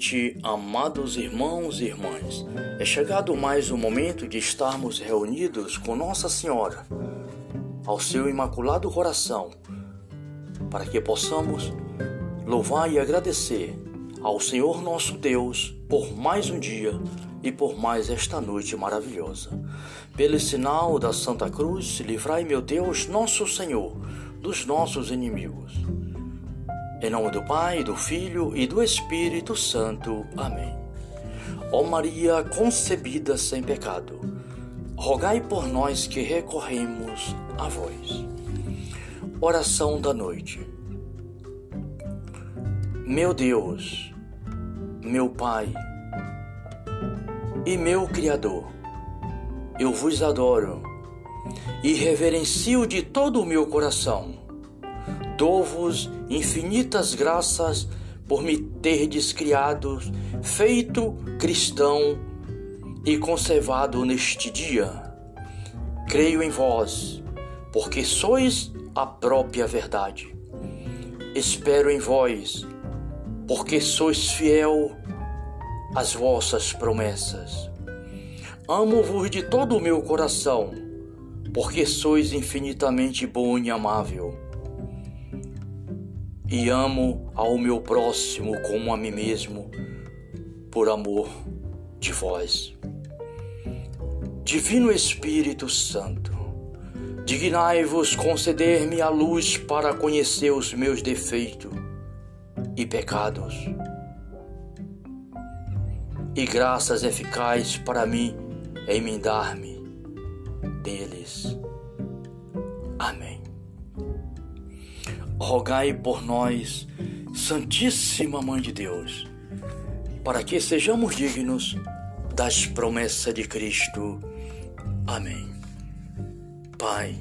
noite, amados irmãos e irmãs. É chegado mais o momento de estarmos reunidos com Nossa Senhora, ao seu imaculado coração, para que possamos louvar e agradecer ao Senhor nosso Deus por mais um dia e por mais esta noite maravilhosa. Pelo sinal da Santa Cruz, livrai, meu Deus, nosso Senhor, dos nossos inimigos. Em nome do Pai, do Filho e do Espírito Santo. Amém. Ó Maria concebida sem pecado, rogai por nós que recorremos a vós. Oração da noite. Meu Deus, meu Pai e meu Criador, eu vos adoro e reverencio de todo o meu coração Dou-vos infinitas graças por me terdes criado, feito cristão e conservado neste dia. Creio em vós, porque sois a própria verdade. Espero em vós, porque sois fiel às vossas promessas. Amo-vos de todo o meu coração, porque sois infinitamente bom e amável e amo ao meu próximo como a mim mesmo, por amor de vós. Divino Espírito Santo, dignai-vos conceder-me a luz para conhecer os meus defeitos e pecados, e graças eficazes para mim emendar-me deles. Amém rogai por nós, Santíssima Mãe de Deus, para que sejamos dignos das promessas de Cristo. Amém. Pai,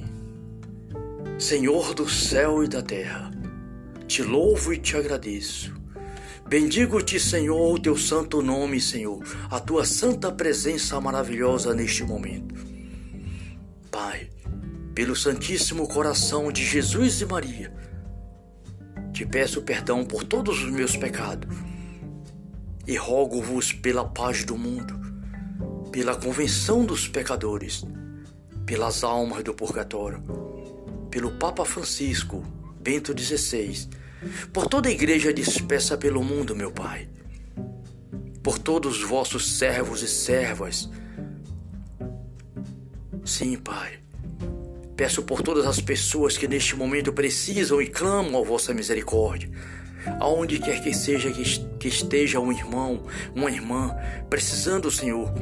Senhor do céu e da terra, te louvo e te agradeço. Bendigo-te, Senhor, o teu santo nome, Senhor, a tua santa presença maravilhosa neste momento. Pai, pelo Santíssimo Coração de Jesus e Maria, te peço perdão por todos os meus pecados. E rogo-vos pela paz do mundo, pela convenção dos pecadores, pelas almas do purgatório, pelo Papa Francisco, Bento XVI, por toda a igreja dispersa pelo mundo, meu Pai, por todos os vossos servos e servas. Sim, Pai Peço por todas as pessoas que neste momento precisam e clamam a vossa misericórdia. Aonde quer que seja que esteja um irmão, uma irmã, precisando, Senhor,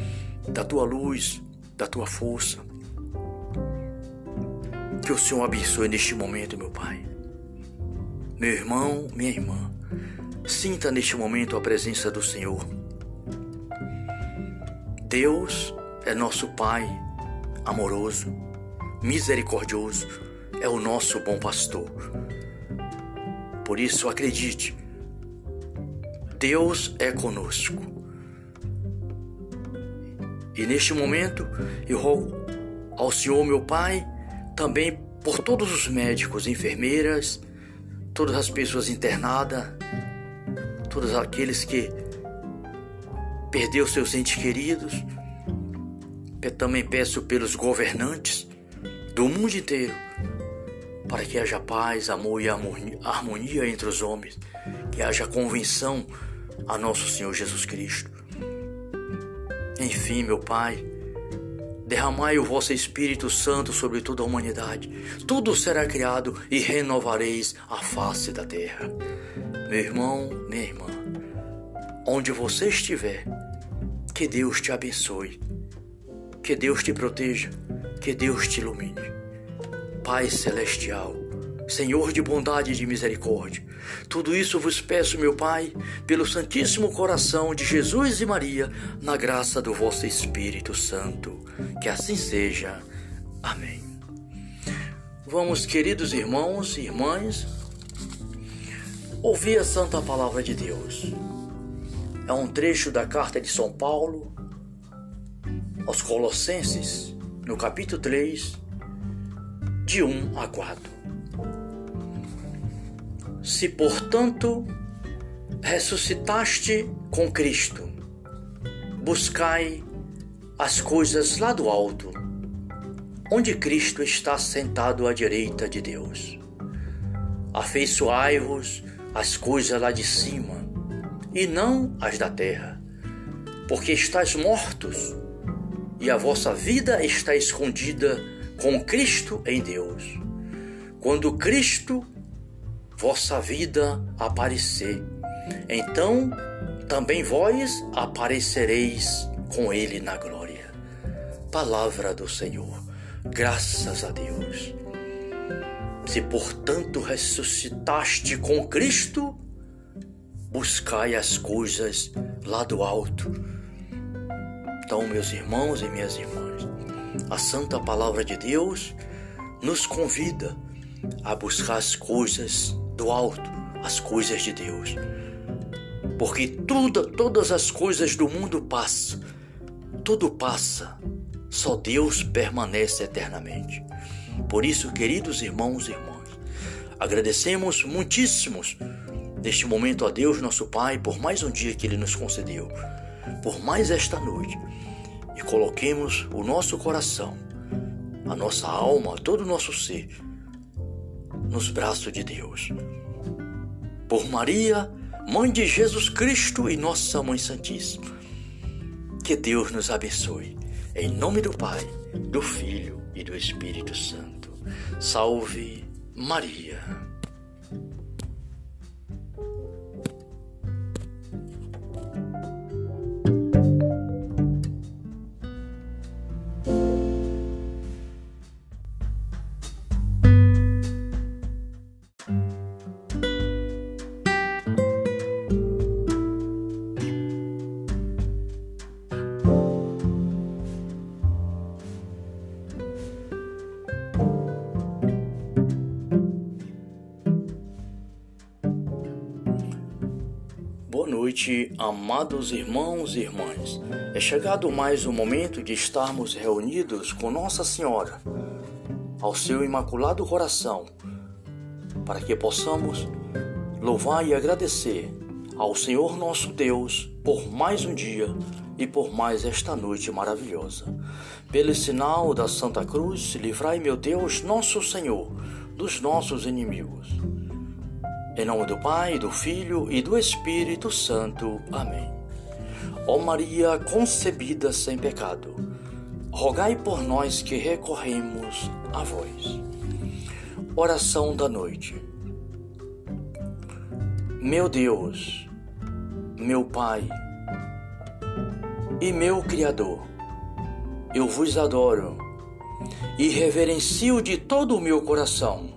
da tua luz, da tua força. Que o Senhor abençoe neste momento, meu Pai. Meu irmão, minha irmã, sinta neste momento a presença do Senhor. Deus é nosso Pai amoroso misericordioso, é o nosso bom pastor. Por isso, acredite, Deus é conosco. E neste momento, eu rogo ao Senhor, meu Pai, também por todos os médicos, enfermeiras, todas as pessoas internadas, todos aqueles que perdeu seus entes queridos. Eu também peço pelos governantes, do mundo inteiro, para que haja paz, amor e harmonia entre os homens, que haja convenção a nosso Senhor Jesus Cristo. Enfim, meu Pai, derramai o vosso Espírito Santo sobre toda a humanidade. Tudo será criado e renovareis a face da terra. Meu irmão, minha irmã, onde você estiver, que Deus te abençoe, que Deus te proteja que Deus te ilumine. Pai Celestial, Senhor de bondade e de misericórdia, tudo isso vos peço, meu Pai, pelo Santíssimo Coração de Jesus e Maria, na graça do vosso Espírito Santo. Que assim seja. Amém. Vamos, queridos irmãos e irmãs, ouvir a Santa Palavra de Deus. É um trecho da carta de São Paulo aos Colossenses no capítulo 3, de 1 a 4. Se, portanto, ressuscitaste com Cristo. Buscai as coisas lá do alto, onde Cristo está sentado à direita de Deus. Afeiçoai-vos as coisas lá de cima, e não as da terra, porque estáis mortos, e a vossa vida está escondida com Cristo em Deus. Quando Cristo, vossa vida, aparecer, então também vós aparecereis com Ele na glória. Palavra do Senhor. Graças a Deus. Se portanto ressuscitaste com Cristo, buscai as coisas lá do alto. Então, meus irmãos e minhas irmãs, a santa palavra de Deus nos convida a buscar as coisas do alto, as coisas de Deus. Porque tudo, todas as coisas do mundo passam, tudo passa, só Deus permanece eternamente. Por isso, queridos irmãos e irmãs, agradecemos muitíssimos neste momento a Deus, nosso Pai, por mais um dia que Ele nos concedeu, por mais esta noite, e coloquemos o nosso coração, a nossa alma, todo o nosso ser, nos braços de Deus. Por Maria, Mãe de Jesus Cristo e Nossa Mãe Santíssima. Que Deus nos abençoe. Em nome do Pai, do Filho e do Espírito Santo. Salve Maria. Noite, amados irmãos e irmãs. É chegado mais o momento de estarmos reunidos com Nossa Senhora, ao seu imaculado coração, para que possamos louvar e agradecer ao Senhor nosso Deus por mais um dia e por mais esta noite maravilhosa. Pelo sinal da Santa Cruz, livrai, meu Deus, nosso Senhor, dos nossos inimigos. Em nome do Pai, do Filho e do Espírito Santo. Amém. Ó Maria concebida sem pecado, rogai por nós que recorremos a vós. Oração da noite. Meu Deus, meu Pai e meu Criador, eu vos adoro e reverencio de todo o meu coração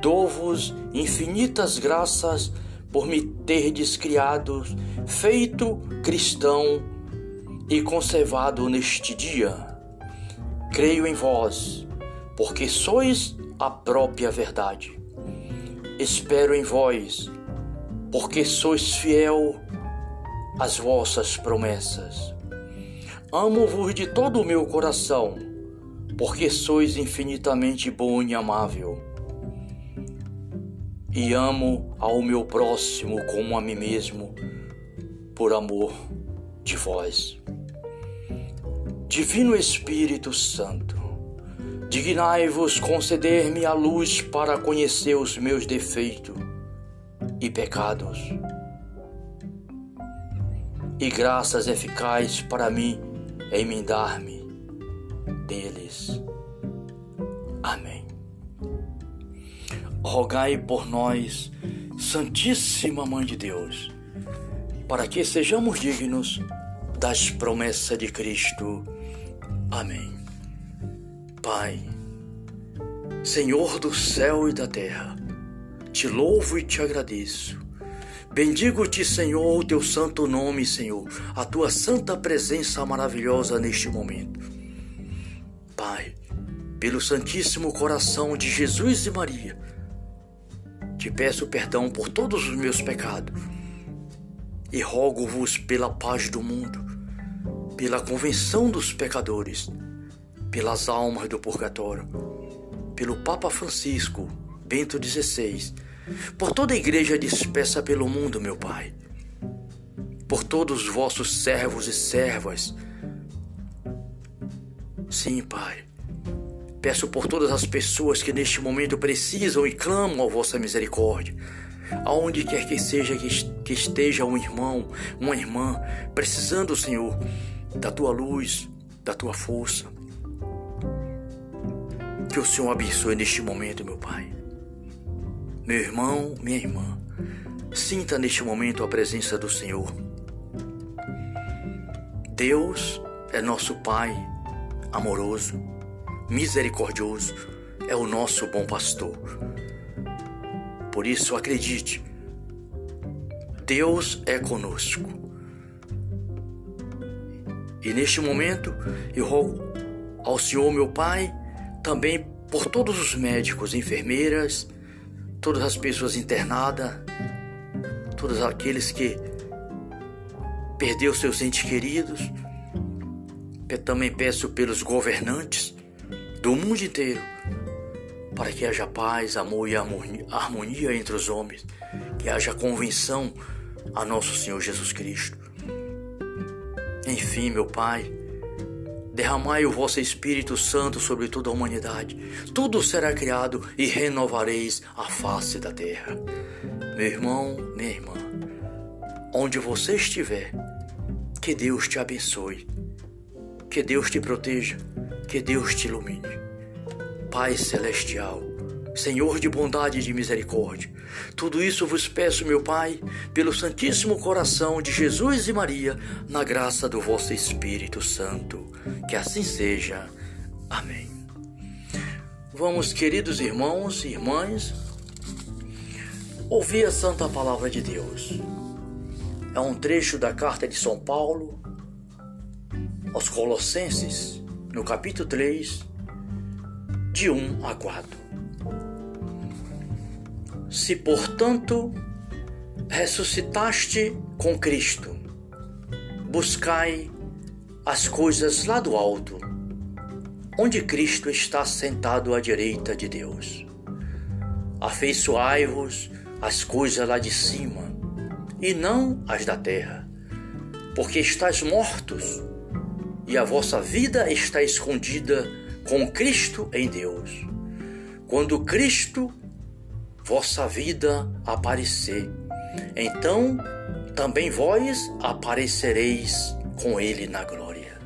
Dou-vos infinitas graças por me terdes criado, feito cristão e conservado neste dia. Creio em vós, porque sois a própria verdade. Espero em vós, porque sois fiel às vossas promessas. Amo-vos de todo o meu coração, porque sois infinitamente bom e amável e amo ao meu próximo como a mim mesmo, por amor de vós. Divino Espírito Santo, dignai-vos conceder-me a luz para conhecer os meus defeitos e pecados, e graças eficazes para mim emendar-me deles. Amém rogai por nós, Santíssima Mãe de Deus, para que sejamos dignos das promessas de Cristo. Amém. Pai, Senhor do céu e da terra, te louvo e te agradeço. Bendigo-te, Senhor, o teu santo nome, Senhor, a tua santa presença maravilhosa neste momento. Pai, pelo Santíssimo Coração de Jesus e Maria, te peço perdão por todos os meus pecados e rogo-vos pela paz do mundo, pela convenção dos pecadores, pelas almas do purgatório, pelo Papa Francisco, Bento XVI, por toda a igreja dispersa pelo mundo, meu Pai, por todos os vossos servos e servas. Sim, Pai. Peço por todas as pessoas que neste momento precisam e clamam a vossa misericórdia. Aonde quer que seja que esteja um irmão, uma irmã, precisando, Senhor, da tua luz, da tua força. Que o Senhor abençoe neste momento, meu Pai. Meu irmão, minha irmã, sinta neste momento a presença do Senhor. Deus é nosso Pai amoroso, misericordioso, é o nosso bom pastor. Por isso, acredite, Deus é conosco. E neste momento, eu rogo ao Senhor, meu Pai, também por todos os médicos, enfermeiras, todas as pessoas internadas, todos aqueles que perdeu seus entes queridos. Eu também peço pelos governantes do mundo inteiro para que haja paz, amor e harmonia entre os homens, que haja convenção a nosso Senhor Jesus Cristo. Enfim, meu Pai, Derramai o vosso Espírito Santo sobre toda a humanidade. Tudo será criado e renovareis a face da terra. Meu irmão, minha irmã, onde você estiver, que Deus te abençoe, que Deus te proteja, que Deus te ilumine. Pai Celestial, Senhor de bondade e de misericórdia. Tudo isso vos peço, meu Pai, pelo Santíssimo Coração de Jesus e Maria, na graça do vosso Espírito Santo. Que assim seja. Amém. Vamos, queridos irmãos e irmãs, ouvir a Santa Palavra de Deus. É um trecho da carta de São Paulo aos Colossenses, no capítulo 3, de 1 a 4. Se, portanto, ressuscitaste com Cristo, buscai as coisas lá do alto, onde Cristo está sentado à direita de Deus. Afeiçoai-vos as coisas lá de cima, e não as da terra, porque estáis mortos, e a vossa vida está escondida com Cristo em Deus. Quando Cristo vossa vida aparecer. Então também vós aparecereis com ele na glória.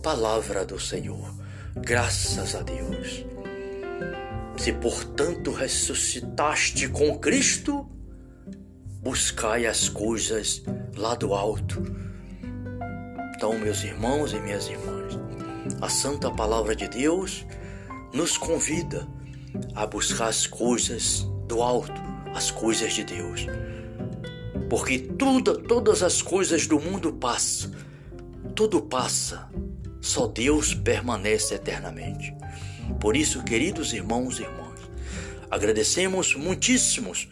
Palavra do Senhor. Graças a Deus. Se portanto ressuscitaste com Cristo, buscai as coisas lá do alto. Então, meus irmãos e minhas irmãs, a santa palavra de Deus nos convida a buscar as coisas do alto as coisas de Deus. Porque tudo, todas as coisas do mundo passam, tudo passa, só Deus permanece eternamente. Por isso, queridos irmãos e irmãs, agradecemos muitíssimos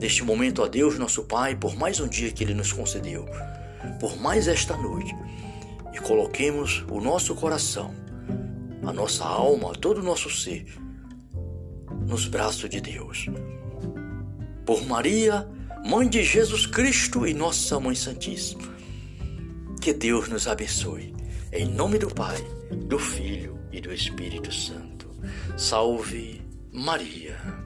neste momento a Deus, nosso Pai, por mais um dia que Ele nos concedeu, por mais esta noite, e coloquemos o nosso coração, a nossa alma, todo o nosso ser nos braços de Deus. Por Maria, Mãe de Jesus Cristo e Nossa Mãe Santíssima. Que Deus nos abençoe. Em nome do Pai, do Filho e do Espírito Santo. Salve Maria.